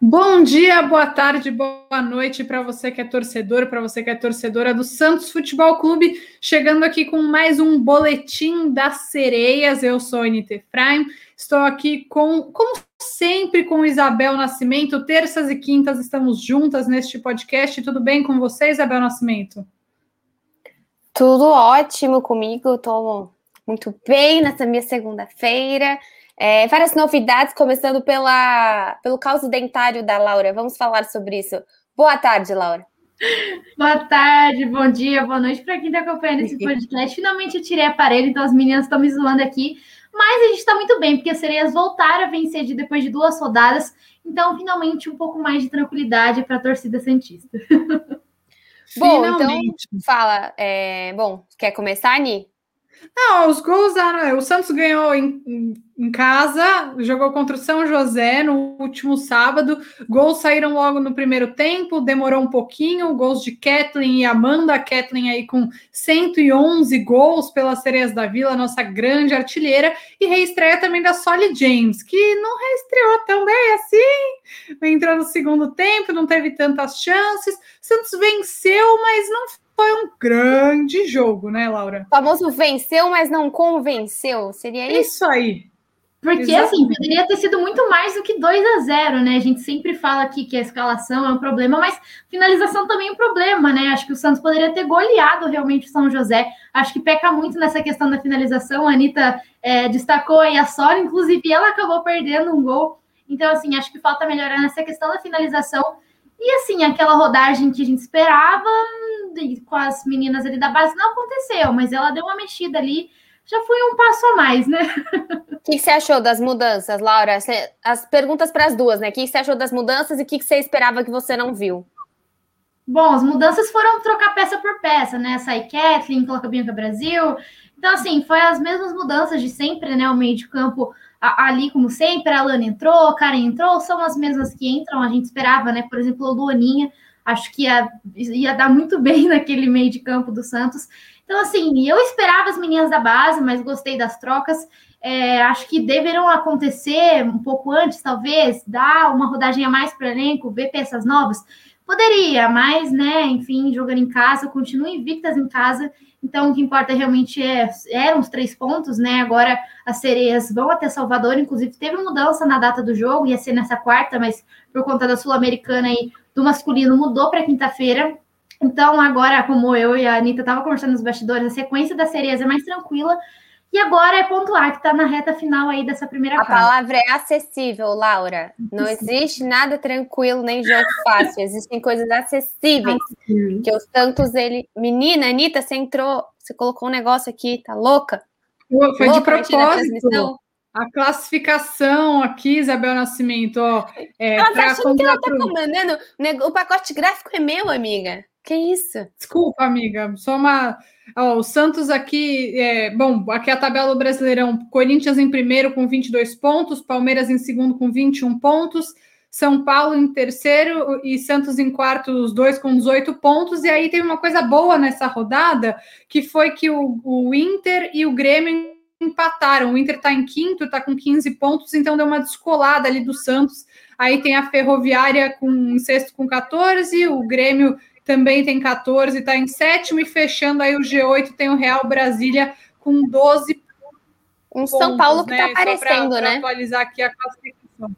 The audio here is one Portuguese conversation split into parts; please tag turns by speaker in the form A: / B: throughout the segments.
A: Bom dia, boa tarde, boa noite para você que é torcedor, para você que é torcedora do Santos Futebol Clube, chegando aqui com mais um boletim das sereias. Eu sou Anita Efraim, estou aqui com, como sempre, com Isabel Nascimento. Terças e quintas estamos juntas neste podcast. Tudo bem com você, Isabel Nascimento?
B: Tudo ótimo comigo, estou muito bem nessa minha segunda-feira. É, várias novidades, começando pela, pelo caos dentário da Laura. Vamos falar sobre isso. Boa tarde, Laura.
C: Boa tarde, bom dia, boa noite para quem está acompanhando esse podcast. Finalmente eu tirei aparelho, então as meninas estão me zoando aqui. Mas a gente está muito bem, porque as sereias voltaram a vencer de, depois de duas rodadas. Então, finalmente, um pouco mais de tranquilidade para a torcida Santista.
B: Bom, então, finalmente. então, fala. É, bom, quer começar, Ani?
A: Não, os gols, o Santos ganhou em, em, casa, jogou contra o São José no último sábado. Gols saíram logo no primeiro tempo, demorou um pouquinho. Gols de Kathleen e Amanda. Kathleen aí com 111 gols pelas Sereias da Vila, nossa grande artilheira. E reestreia também da Solly James, que não reestreou tão bem assim. Entrou no segundo tempo, não teve tantas chances. Santos venceu, mas não foi um grande jogo, né, Laura?
B: O famoso venceu, mas não convenceu. Seria isso?
A: Isso aí.
C: Porque, assim, Exatamente. assim, poderia ter sido muito mais do que 2 a 0 né? A gente sempre fala aqui que a escalação é um problema, mas finalização também é um problema, né? Acho que o Santos poderia ter goleado realmente o São José. Acho que peca muito nessa questão da finalização. A Anitta é, destacou aí a Sora, inclusive ela acabou perdendo um gol. Então, assim, acho que falta melhorar nessa questão da finalização. E, assim, aquela rodagem que a gente esperava com as meninas ali da base não aconteceu, mas ela deu uma mexida ali, já foi um passo a mais, né?
B: O que, você achou das mudanças, Laura? As perguntas para as duas, né? O que, você achou das mudanças e o que, você esperava que você não viu?
C: Bom, as mudanças foram trocar peça por peça, né? Sai Kathleen, coloca Bianca Brasil. Então, assim, foi as mesmas mudanças de sempre, né? O meio de campo ali, como sempre, a Lana entrou, a Karen entrou, são as mesmas que entram, a gente esperava, né? Por exemplo, a Luaninha acho que ia, ia dar muito bem naquele meio de campo do Santos. Então, assim, eu esperava as meninas da base, mas gostei das trocas. É, acho que deverão acontecer um pouco antes, talvez, dar uma rodagem a mais para o elenco, ver peças novas. Poderia, mas, né, enfim, jogando em casa, continuam invictas em casa. Então, o que importa realmente é, eram os três pontos, né? Agora as sereias vão até Salvador, inclusive teve mudança na data do jogo, ia ser nessa quarta, mas por conta da Sul-Americana aí do masculino mudou para quinta-feira. Então, agora, como eu e a Anitta estavam conversando nos bastidores, a sequência das sereias é mais tranquila. E agora é pontuar, que está na reta final aí dessa primeira
B: A palavra é acessível, Laura. Não existe nada tranquilo nem jogo fácil. Existem coisas acessíveis. Que o Santos, ele. Menina, Anitta, você entrou, você colocou um negócio aqui, tá louca?
A: Foi louca de propósito. A classificação aqui, Isabel Nascimento, ó.
B: É, ela tá achando que ela tá comandando. O pacote gráfico é meu, amiga. Que isso?
A: Desculpa, amiga. Só uma. O Santos aqui. É... Bom, aqui é a tabela do Brasileirão. Corinthians em primeiro com 22 pontos, Palmeiras em segundo com 21 pontos. São Paulo em terceiro e Santos em quarto, os dois com 18 pontos. E aí tem uma coisa boa nessa rodada, que foi que o, o Inter e o Grêmio empataram. O Inter está em quinto, está com 15 pontos, então deu uma descolada ali do Santos. Aí tem a Ferroviária com em sexto com 14, o Grêmio também tem 14, está em sétimo, e fechando aí o G8 tem o Real Brasília com 12
B: um pontos, São Paulo que está né? aparecendo, pra, pra
A: né? atualizar aqui a classificação.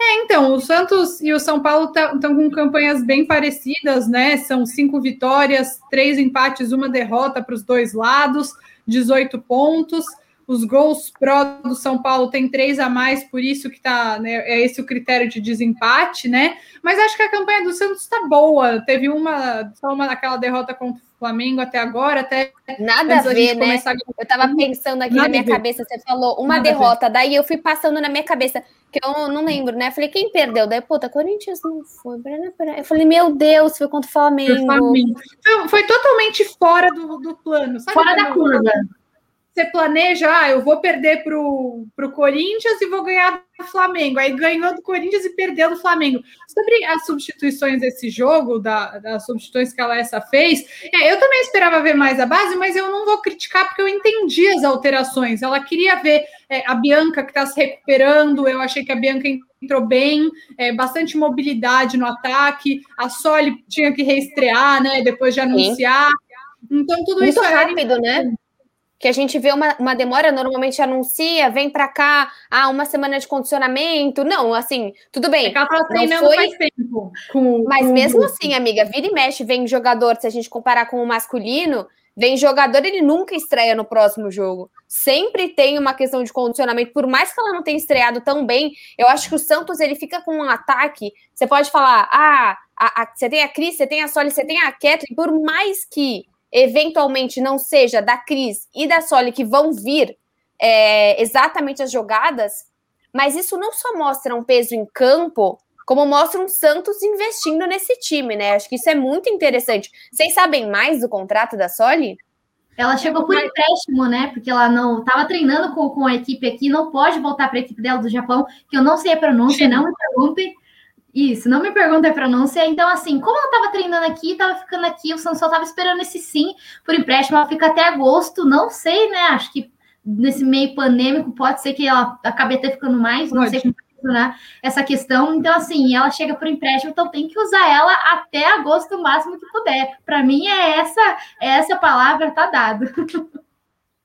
A: É, então, o Santos e o São Paulo estão tá, com campanhas bem parecidas, né? São cinco vitórias, três empates, uma derrota para os dois lados. 18 pontos. Os gols pró do São Paulo tem três a mais, por isso que tá, né, é esse o critério de desempate, né? Mas acho que a campanha do Santos está boa. Teve uma, só uma aquela derrota contra o Flamengo até agora, até
B: nada a ver, né? A... Eu tava pensando aqui nada na minha cabeça, você falou uma nada derrota, daí eu fui passando na minha cabeça, que eu não lembro, né? Falei, quem perdeu? Daí, puta, Corinthians não foi. Eu falei, meu Deus, foi contra o Flamengo.
A: Foi, Flamengo. Então, foi totalmente fora do, do plano.
C: Sabe fora da curva.
A: Você planeja, ah, eu vou perder para o Corinthians e vou ganhar do Flamengo. Aí ganhou do Corinthians e perdeu do Flamengo. Sobre as substituições desse jogo, da, das substituições que a Alessa fez, é, eu também esperava ver mais a base, mas eu não vou criticar porque eu entendi as alterações. Ela queria ver é, a Bianca que está se recuperando, eu achei que a Bianca entrou bem, é, bastante mobilidade no ataque, a Soli tinha que reestrear, né? Depois de anunciar. Sim. Então, tudo
B: Muito
A: isso
B: rápido, era... né? Que a gente vê uma, uma demora, normalmente anuncia, vem para cá, ah, uma semana de condicionamento. Não, assim, tudo bem. É
A: ela tá treinando foi... faz tempo.
B: Com, Mas com... mesmo assim, amiga, vira e mexe, vem jogador, se a gente comparar com o masculino, vem jogador, ele nunca estreia no próximo jogo. Sempre tem uma questão de condicionamento, por mais que ela não tenha estreado tão bem, eu acho que o Santos ele fica com um ataque. Você pode falar, ah, a, a, você tem a Cris, você tem a Soli, você tem a Kathleen, por mais que eventualmente não seja da Cris e da Soli que vão vir é, exatamente as jogadas, mas isso não só mostra um peso em campo, como mostra um Santos investindo nesse time, né? Acho que isso é muito interessante. Vocês sabem mais do contrato da Soli?
C: Ela chegou por empréstimo, né? Porque ela não estava treinando com, com a equipe aqui, não pode voltar para a equipe dela do Japão, que eu não sei a pronúncia, não me perguntem. Isso, não me pergunta a pronúncia. Então, assim, como ela estava treinando aqui, estava ficando aqui, o Santos só estava esperando esse sim por empréstimo. Ela fica até agosto, não sei, né? Acho que nesse meio pandêmico pode ser que ela acabe até ficando mais, não sei como funcionar essa questão. Então, assim, ela chega por empréstimo, então tem que usar ela até agosto o máximo que puder. Para mim, é essa, é essa palavra, tá dado.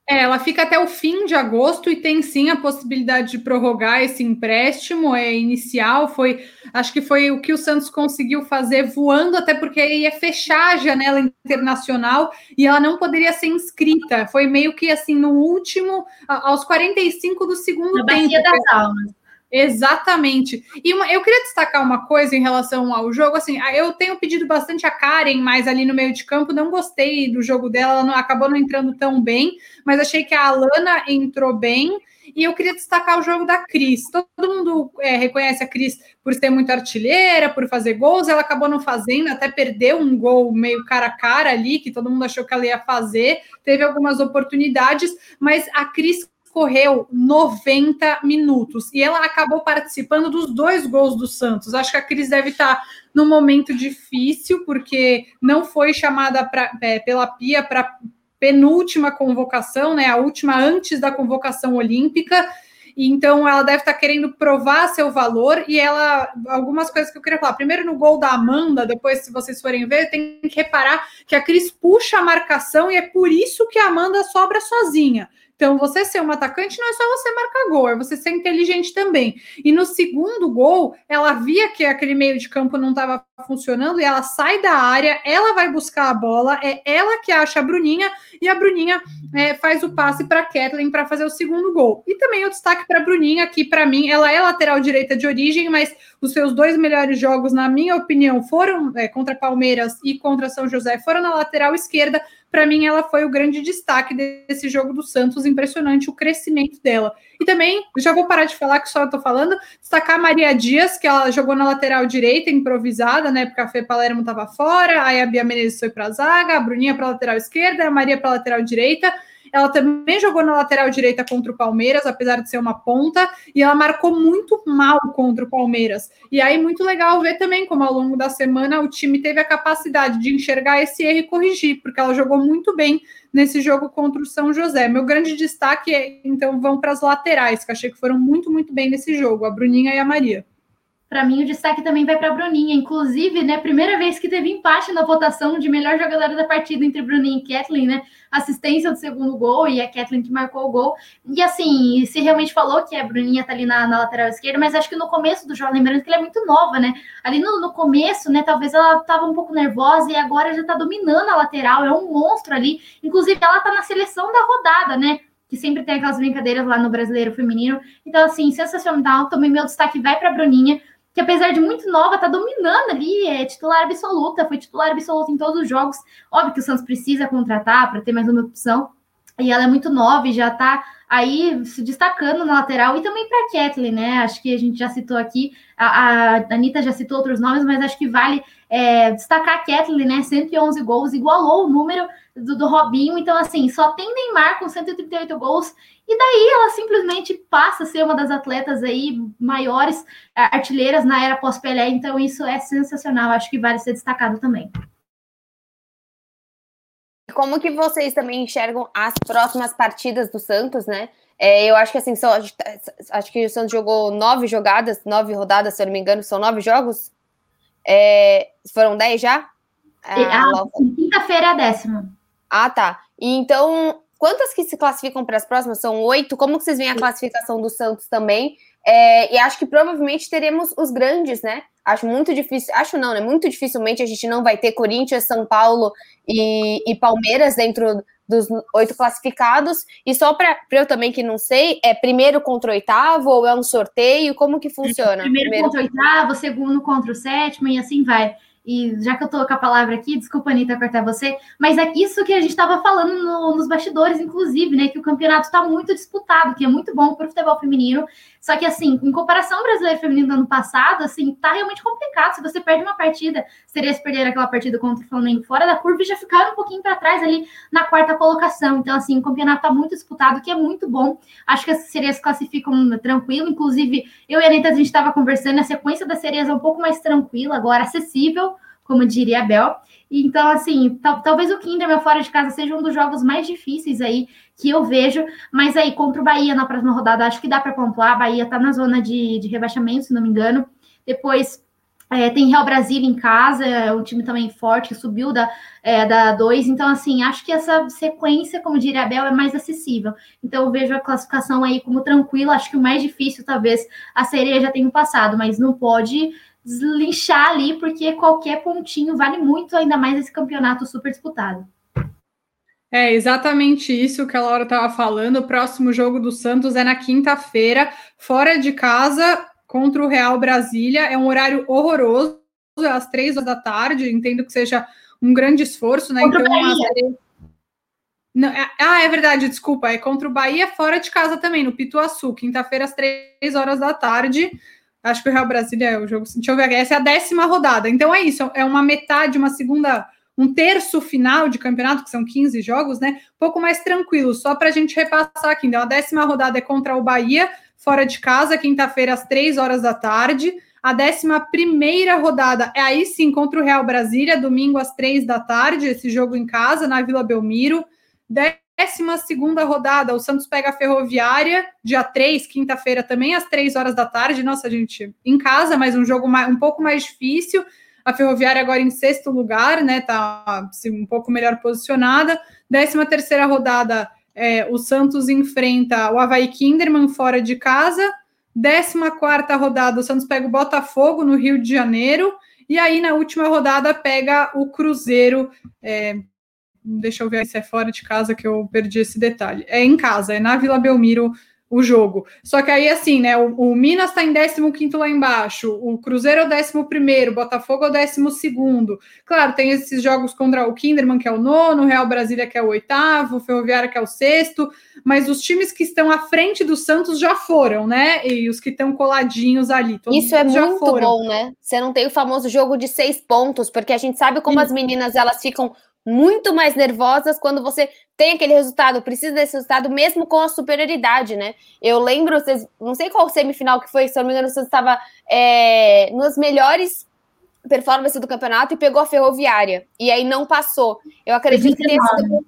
A: É, ela fica até o fim de agosto e tem sim a possibilidade de prorrogar esse empréstimo é inicial. Foi, acho que foi o que o Santos conseguiu fazer voando, até porque ia fechar a janela internacional e ela não poderia ser inscrita. Foi meio que assim no último, aos 45 do segundo
C: Na
A: tempo.
C: das almas.
A: Exatamente. E uma, eu queria destacar uma coisa em relação ao jogo. Assim, eu tenho pedido bastante a Karen, mas ali no meio de campo não gostei do jogo dela. Ela não, acabou não entrando tão bem, mas achei que a Alana entrou bem. E eu queria destacar o jogo da Cris. Todo mundo é, reconhece a Cris por ser muito artilheira, por fazer gols. Ela acabou não fazendo, até perdeu um gol meio cara a cara ali, que todo mundo achou que ela ia fazer. Teve algumas oportunidades, mas a Cris correu 90 minutos e ela acabou participando dos dois gols do Santos. Acho que a Cris deve estar num momento difícil, porque não foi chamada pra, é, pela Pia para penúltima convocação, né? A última antes da convocação olímpica. Então ela deve estar querendo provar seu valor e ela algumas coisas que eu queria falar. Primeiro no gol da Amanda, depois se vocês forem ver, tem que reparar que a Cris puxa a marcação e é por isso que a Amanda sobra sozinha. Então, você ser um atacante não é só você marcar gol, é você ser inteligente também. E no segundo gol, ela via que aquele meio de campo não estava funcionando e ela sai da área, ela vai buscar a bola, é ela que acha a Bruninha e a Bruninha é, faz o passe para Kathleen para fazer o segundo gol. E também o destaque para a Bruninha, que para mim ela é lateral direita de origem, mas os seus dois melhores jogos, na minha opinião, foram é, contra Palmeiras e contra São José, foram na lateral esquerda para mim ela foi o grande destaque desse jogo do Santos, impressionante o crescimento dela. E também, já vou parar de falar que só estou falando, destacar a Maria Dias, que ela jogou na lateral direita, improvisada, né? Porque a Fê Palermo estava fora, aí a Bia Menezes foi para zaga, a Bruninha para lateral esquerda, a Maria para lateral direita. Ela também jogou na lateral direita contra o Palmeiras, apesar de ser uma ponta, e ela marcou muito mal contra o Palmeiras. E aí, muito legal ver também como ao longo da semana o time teve a capacidade de enxergar esse erro e corrigir, porque ela jogou muito bem nesse jogo contra o São José. Meu grande destaque é, então, vão para as laterais, que achei que foram muito, muito bem nesse jogo, a Bruninha e a Maria.
C: Para mim, o destaque também vai para a Bruninha. Inclusive, né, primeira vez que teve empate na votação de melhor jogadora da partida entre Bruninha e Kathleen, né? Assistência do segundo gol e a Kathleen que marcou o gol. E assim, se realmente falou que a Bruninha tá ali na, na lateral esquerda, mas acho que no começo do jogo, lembrando que ela é muito nova, né? Ali no, no começo, né, talvez ela tava um pouco nervosa e agora já tá dominando a lateral, é um monstro ali. Inclusive, ela tá na seleção da rodada, né? que sempre tem aquelas brincadeiras lá no brasileiro feminino. Então, assim, sensacional. Também meu destaque vai para a Bruninha que apesar de muito nova, tá dominando ali, é titular absoluta, foi titular absoluta em todos os jogos. Óbvio que o Santos precisa contratar para ter mais uma opção. E ela é muito nova e já tá aí se destacando na lateral e também para Kathleen, né? Acho que a gente já citou aqui, a, a Anitta já citou outros nomes, mas acho que vale é, destacar a Kathleen, né? 111 gols, igualou o número do, do Robinho. Então, assim, só tem Neymar com 138 gols, e daí ela simplesmente passa a ser uma das atletas aí maiores artilheiras na era pós-Pelé. Então, isso é sensacional, acho que vale ser destacado também.
B: Como que vocês também enxergam as próximas partidas do Santos, né? É, eu acho que assim, só, acho que o Santos jogou nove jogadas, nove rodadas, se eu não me engano, são nove jogos. É, foram dez já?
C: Ah, quinta-feira é a décima.
B: Ah, tá. E então, quantas que se classificam para as próximas? São oito? Como que vocês veem a classificação do Santos também? É, e acho que provavelmente teremos os grandes, né? Acho muito difícil, acho não, né? Muito dificilmente a gente não vai ter Corinthians, São Paulo e, e Palmeiras dentro dos oito classificados. E só para eu também que não sei, é primeiro contra oitavo ou é um sorteio? Como que funciona?
C: Primeiro, primeiro... contra o oitavo, segundo contra o sétimo e assim vai e já que eu tô com a palavra aqui, desculpa, Anitta, cortar você, mas é isso que a gente estava falando no, nos bastidores, inclusive, né? Que o campeonato está muito disputado, que é muito bom para o futebol feminino. Só que, assim, em comparação ao brasileiro feminino do ano passado, assim, tá realmente complicado. Se você perde uma partida, seria se perder aquela partida contra o Flamengo fora da curva e já ficar um pouquinho para trás ali na quarta colocação. Então, assim, o campeonato tá muito disputado, que é muito bom. Acho que as sereias classificam tranquilo. Inclusive, eu e a Anitta, a gente estava conversando, a sequência das sereias é um pouco mais tranquila, agora acessível, como diria a Bel. Então, assim, talvez o Kinderman fora de casa seja um dos jogos mais difíceis aí que eu vejo, mas aí contra o Bahia na próxima rodada, acho que dá para pontuar. A Bahia tá na zona de, de rebaixamento, se não me engano. Depois é, tem Real Brasília em casa, é um time também forte, que subiu da, é, da 2. Então, assim, acho que essa sequência, como diria a Bel, é mais acessível. Então, eu vejo a classificação aí como tranquila. Acho que o mais difícil, talvez, a sereia já tenha passado, mas não pode deslinchar ali, porque qualquer pontinho vale muito, ainda mais esse campeonato super disputado.
A: É exatamente isso que a Laura estava falando. O próximo jogo do Santos é na quinta-feira, fora de casa, contra o Real Brasília. É um horário horroroso, às três horas da tarde. Entendo que seja um grande esforço, né?
C: Contra então, é
A: Não, é, ah, é verdade, desculpa. É contra o Bahia fora de casa também, no Pituaçu, quinta-feira, às três horas da tarde. Acho que o Real Brasília é o jogo. Deixa eu ver, essa é a décima rodada. Então é isso, é uma metade, uma segunda, um terço final de campeonato, que são 15 jogos, né? Um pouco mais tranquilo, só para a gente repassar aqui. Então, a décima rodada é contra o Bahia, fora de casa, quinta-feira, às três horas da tarde. A décima primeira rodada é aí sim contra o Real Brasília, domingo às três da tarde, esse jogo em casa, na Vila Belmiro. 12 segunda rodada, o Santos pega a Ferroviária, dia 3, quinta-feira também, às 3 horas da tarde. Nossa, gente, em casa, mas um jogo mais, um pouco mais difícil. A Ferroviária agora em sexto lugar, né? Tá assim, um pouco melhor posicionada. 13 terceira rodada, é, o Santos enfrenta o Havaí Kinderman fora de casa. 14 quarta rodada, o Santos pega o Botafogo no Rio de Janeiro. E aí, na última rodada, pega o Cruzeiro é, Deixa eu ver se é fora de casa que eu perdi esse detalhe. É em casa, é na Vila Belmiro o jogo. Só que aí, assim, né? O, o Minas está em 15 lá embaixo, o Cruzeiro é o 11, o Botafogo é o 12. Claro, tem esses jogos contra o Kinderman, que é o nono, o Real Brasília, que é o oitavo, o Ferroviária, que é o sexto, mas os times que estão à frente do Santos já foram, né? E os que estão coladinhos ali.
B: Isso é muito foram. bom, né? Você não tem o famoso jogo de seis pontos, porque a gente sabe como Sim. as meninas elas ficam muito mais nervosas quando você tem aquele resultado, precisa desse resultado, mesmo com a superioridade, né? Eu lembro, vocês, não sei qual semifinal que foi, se eu não me engano, você estava é, nas melhores performances do campeonato e pegou a ferroviária, e aí não passou. Eu acredito que tenha sido.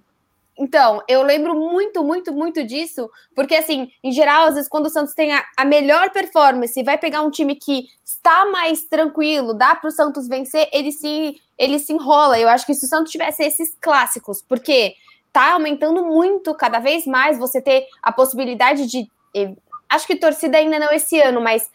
B: Então, eu lembro muito, muito, muito disso, porque, assim, em geral, às vezes, quando o Santos tem a, a melhor performance e vai pegar um time que está mais tranquilo, dá para o Santos vencer, ele se ele se enrola. Eu acho que se o Santos tivesse esses clássicos, porque tá aumentando muito, cada vez mais, você ter a possibilidade de. Acho que torcida ainda não esse ano, mas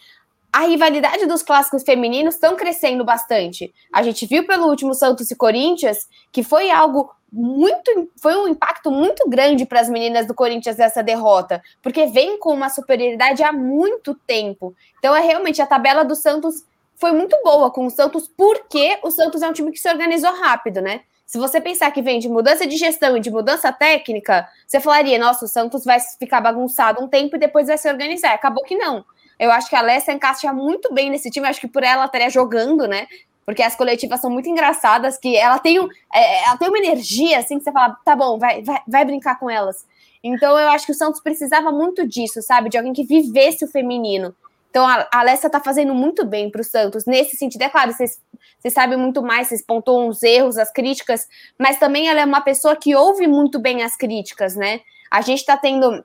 B: a rivalidade dos clássicos femininos estão crescendo bastante. A gente viu pelo último Santos e Corinthians que foi algo muito, foi um impacto muito grande para as meninas do Corinthians essa derrota, porque vem com uma superioridade há muito tempo. Então é realmente a tabela do Santos foi muito boa com o Santos, porque o Santos é um time que se organizou rápido, né? Se você pensar que vem de mudança de gestão e de mudança técnica, você falaria, nossa, o Santos vai ficar bagunçado um tempo e depois vai se organizar. Acabou que não. Eu acho que a Alessia encaixa muito bem nesse time, acho que por ela estaria jogando, né? Porque as coletivas são muito engraçadas, que ela tem, um, é, ela tem uma energia, assim, que você fala, tá bom, vai, vai, vai brincar com elas. Então eu acho que o Santos precisava muito disso, sabe? De alguém que vivesse o feminino. Então a Alessa tá fazendo muito bem para o Santos nesse sentido. É claro, vocês, vocês sabem muito mais, vocês pontuam os erros, as críticas, mas também ela é uma pessoa que ouve muito bem as críticas, né? A gente está tendo.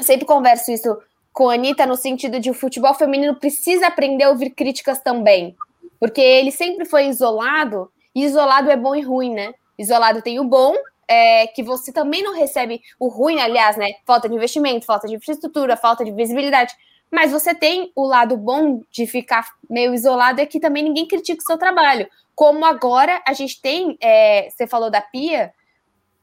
B: Sempre converso isso com a Anitta no sentido de o futebol feminino precisa aprender a ouvir críticas também. Porque ele sempre foi isolado, e isolado é bom e ruim, né? Isolado tem o bom, é, que você também não recebe o ruim, aliás, né? Falta de investimento, falta de infraestrutura, falta de visibilidade. Mas você tem o lado bom de ficar meio isolado é que também ninguém critica o seu trabalho. Como agora a gente tem, é, você falou da Pia,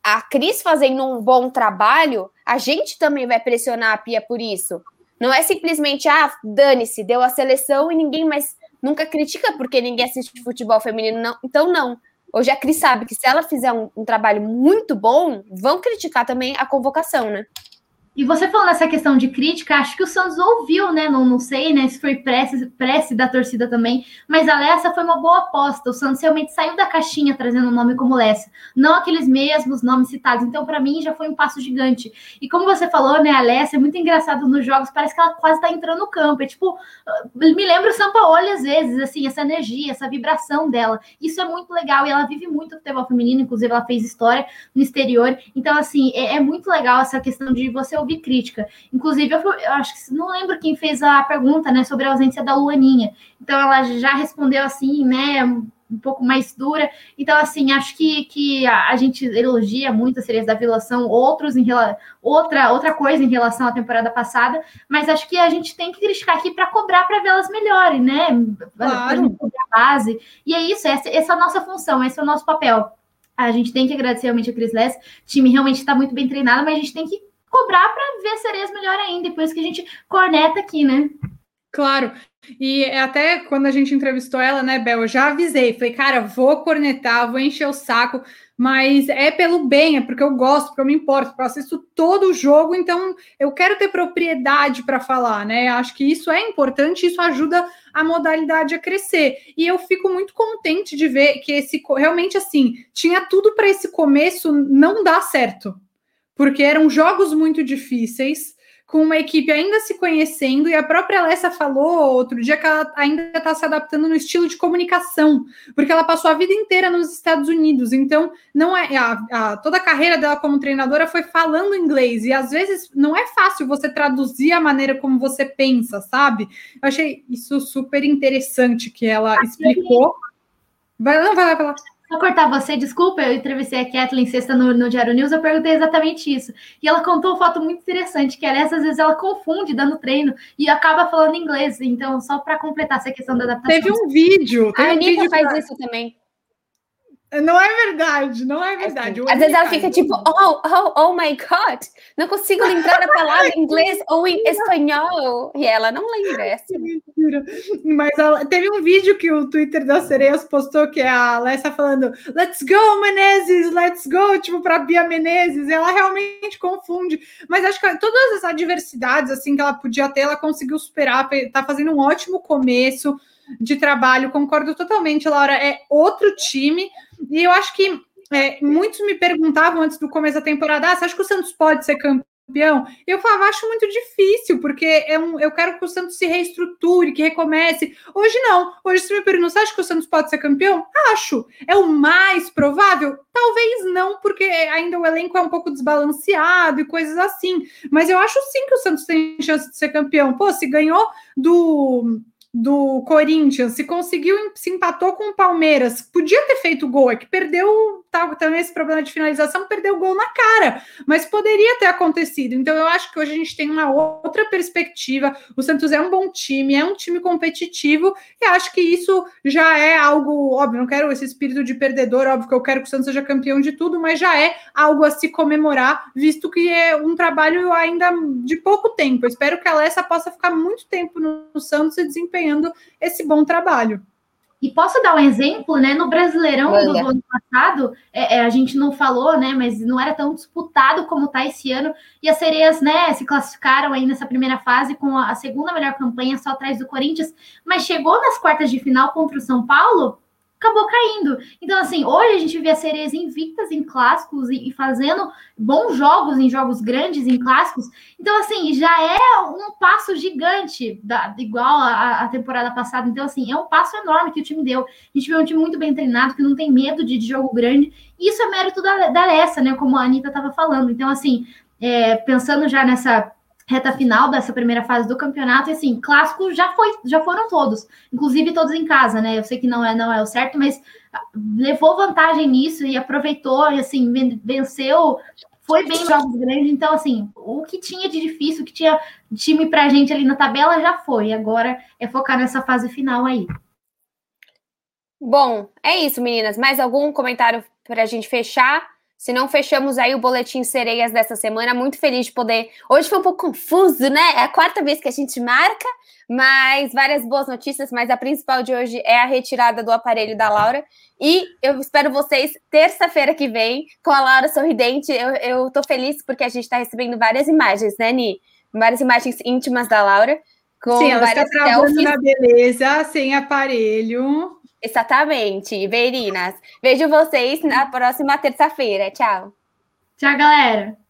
B: a Cris fazendo um bom trabalho, a gente também vai pressionar a Pia por isso. Não é simplesmente, ah, dane-se, deu a seleção e ninguém mais nunca critica porque ninguém assiste futebol feminino. Não. Então, não. Hoje a Cris sabe que se ela fizer um, um trabalho muito bom, vão criticar também a convocação, né?
C: E você falando essa questão de crítica, acho que o Santos ouviu, né? Não, não sei, né? Se foi prece, prece da torcida também, mas a Lessa foi uma boa aposta. O Santos realmente saiu da caixinha trazendo um nome como Lessa, não aqueles mesmos nomes citados. Então, para mim, já foi um passo gigante. E como você falou, né? A Lessa é muito engraçado nos jogos, parece que ela quase tá entrando no campo. É tipo, me lembra o Sampaoli às vezes, assim, essa energia, essa vibração dela. Isso é muito legal e ela vive muito o futebol feminino, inclusive ela fez história no exterior. Então, assim, é, é muito legal essa questão de você ouvir crítica. Inclusive, eu, eu, acho que não lembro quem fez a pergunta, né, sobre a ausência da Luaninha. Então, ela já respondeu assim, né, um pouco mais dura. Então, assim, acho que, que a, gente elogia muito as séries da Vilação, outros em outra outra coisa em relação à temporada passada, mas acho que a gente tem que criticar aqui para cobrar para ver elas melhorem, né?
A: Claro.
C: A base. E é isso, essa, essa é a nossa função, esse é o nosso papel. A gente tem que agradecer realmente a Cris Less. O time realmente está muito bem treinado, mas a gente tem que cobrar para ver sereias melhor ainda, depois que a gente corneta aqui, né?
A: Claro. E até quando a gente entrevistou ela, né, Bel, eu já avisei, falei, cara, vou cornetar, vou encher o saco, mas é pelo bem, é porque eu gosto, porque eu me importo, porque eu assisto todo o jogo, então eu quero ter propriedade para falar, né? Acho que isso é importante, isso ajuda a modalidade a crescer. E eu fico muito contente de ver que esse realmente assim, tinha tudo para esse começo não dar certo porque eram jogos muito difíceis, com uma equipe ainda se conhecendo, e a própria Alessa falou outro dia que ela ainda está se adaptando no estilo de comunicação, porque ela passou a vida inteira nos Estados Unidos, então não é a, a, toda a carreira dela como treinadora foi falando inglês, e às vezes não é fácil você traduzir a maneira como você pensa, sabe? Eu achei isso super interessante que ela explicou. Vai lá, vai lá, vai lá.
C: Vou cortar você, desculpa, eu entrevistei a Kathleen sexta no, no Diário News, eu perguntei exatamente isso. E ela contou um fato muito interessante, que ela, às vezes ela confunde dando treino e acaba falando inglês. Então, só para completar essa questão da adaptação.
A: Teve um vídeo.
B: Teve
A: a
B: Anitta
A: um vídeo
B: faz pra... isso também.
A: Não é verdade, não é verdade.
B: Às vezes ela fica tipo, oh, oh, oh my God, não consigo lembrar a palavra em inglês ou em espanhol. E ela não lembra. É assim.
A: Mentira. Mas ela, teve um vídeo que o Twitter das Sereias postou que é a Alessa falando Let's go, Menezes, let's go, tipo, para Bia Menezes. Ela realmente confunde. Mas acho que todas as adversidades assim que ela podia ter, ela conseguiu superar, tá fazendo um ótimo começo de trabalho. Concordo totalmente, Laura. É outro time e eu acho que é, muitos me perguntavam antes do começo da temporada: ah, você acha que o Santos pode ser campeão? Eu falava, acho muito difícil, porque é um, eu quero que o Santos se reestruture, que recomece. Hoje não. Hoje, se me perguntam, você acha que o Santos pode ser campeão? Acho. É o mais provável? Talvez não, porque ainda o elenco é um pouco desbalanceado e coisas assim. Mas eu acho sim que o Santos tem chance de ser campeão. Pô, se ganhou do do Corinthians, se conseguiu, se empatou com o Palmeiras, podia ter feito gol, é que perdeu, tá, também esse problema de finalização, perdeu o gol na cara, mas poderia ter acontecido. Então eu acho que hoje a gente tem uma outra perspectiva. O Santos é um bom time, é um time competitivo, e acho que isso já é algo, óbvio, não quero esse espírito de perdedor, óbvio que eu quero que o Santos seja campeão de tudo, mas já é algo a se comemorar, visto que é um trabalho ainda de pouco tempo. Eu espero que a Alessa possa ficar muito tempo no Santos e desempenhar desempenhando esse bom trabalho.
C: E posso dar um exemplo, né? No Brasileirão do, do, ano passado, é, é, a gente não falou, né? Mas não era tão disputado como tá esse ano. E as sereias, né, se classificaram aí nessa primeira fase com a, a segunda melhor campanha, só atrás do Corinthians, mas chegou nas quartas de final contra o São Paulo acabou caindo. Então, assim, hoje a gente vê as sereias invictas em clássicos e, fazendo bons jogos em jogos grandes, em clássicos. Então, assim, já é um passo gigante, da, igual a, a, temporada passada. Então, assim, é um passo enorme que o time deu. A gente vê um time muito bem treinado, que não tem medo de, de jogo grande. E isso é mérito da, da Lessa, né? Como a Anitta estava falando. Então, assim, é, pensando já nessa reta final dessa primeira fase do campeonato, e assim, clássicos já foi, já foram todos, inclusive todos em casa, né? Eu sei que não é não é o certo, mas levou vantagem nisso e aproveitou e assim, venceu, foi bem em jogos grandes, então assim, o que tinha de difícil, o que tinha time pra gente ali na tabela já foi, agora é focar nessa fase final aí.
B: Bom, é isso, meninas. Mais algum comentário para a gente fechar? Se não fechamos aí o boletim sereias dessa semana, muito feliz de poder. Hoje foi um pouco confuso, né? É a quarta vez que a gente marca, mas várias boas notícias. Mas a principal de hoje é a retirada do aparelho da Laura. E eu espero vocês terça-feira que vem com a Laura sorridente. Eu, eu tô feliz porque a gente está recebendo várias imagens, né, Ni? Várias imagens íntimas da Laura.
A: Com Sim, ela está selfies. na beleza, sem aparelho.
B: Exatamente, Verinas. Vejo vocês na próxima terça-feira. Tchau.
C: Tchau, galera.